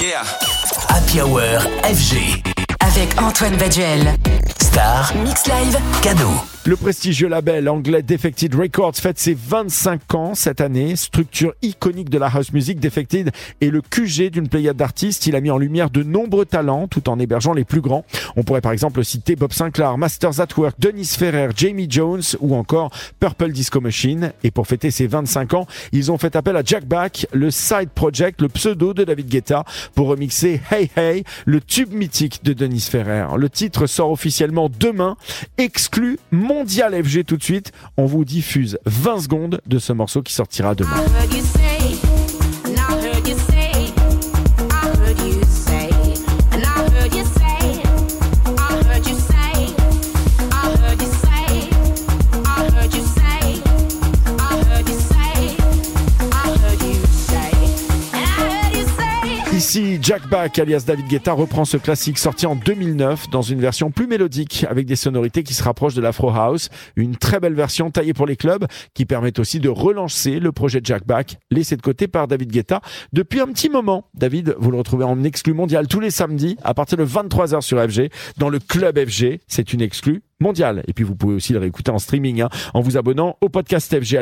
Yeah. Happy Hour FG. Avec Antoine Baduel. Star, Mix Live. cadeau. Le prestigieux label anglais Defected Records fête ses 25 ans cette année. Structure iconique de la house music, Defected est le QG d'une pléiade d'artistes. Il a mis en lumière de nombreux talents tout en hébergeant les plus grands. On pourrait par exemple citer Bob Sinclair, Masters at Work, Dennis Ferrer, Jamie Jones ou encore Purple Disco Machine. Et pour fêter ses 25 ans, ils ont fait appel à Jack Back, le side project, le pseudo de David Guetta, pour remixer Hey Hey, le tube mythique de Dennis Ferrer. Le titre sort officiellement demain, exclu Mondial FG tout de suite. On vous diffuse 20 secondes de ce morceau qui sortira demain. Ici, Jack Back, alias David Guetta, reprend ce classique sorti en 2009 dans une version plus mélodique avec des sonorités qui se rapprochent de l'Afro House. Une très belle version taillée pour les clubs qui permet aussi de relancer le projet Jack Back, laissé de côté par David Guetta depuis un petit moment. David, vous le retrouvez en exclu mondial tous les samedis à partir de 23h sur FG dans le club FG. C'est une exclue mondiale. Et puis vous pouvez aussi le réécouter en streaming hein, en vous abonnant au podcast FG.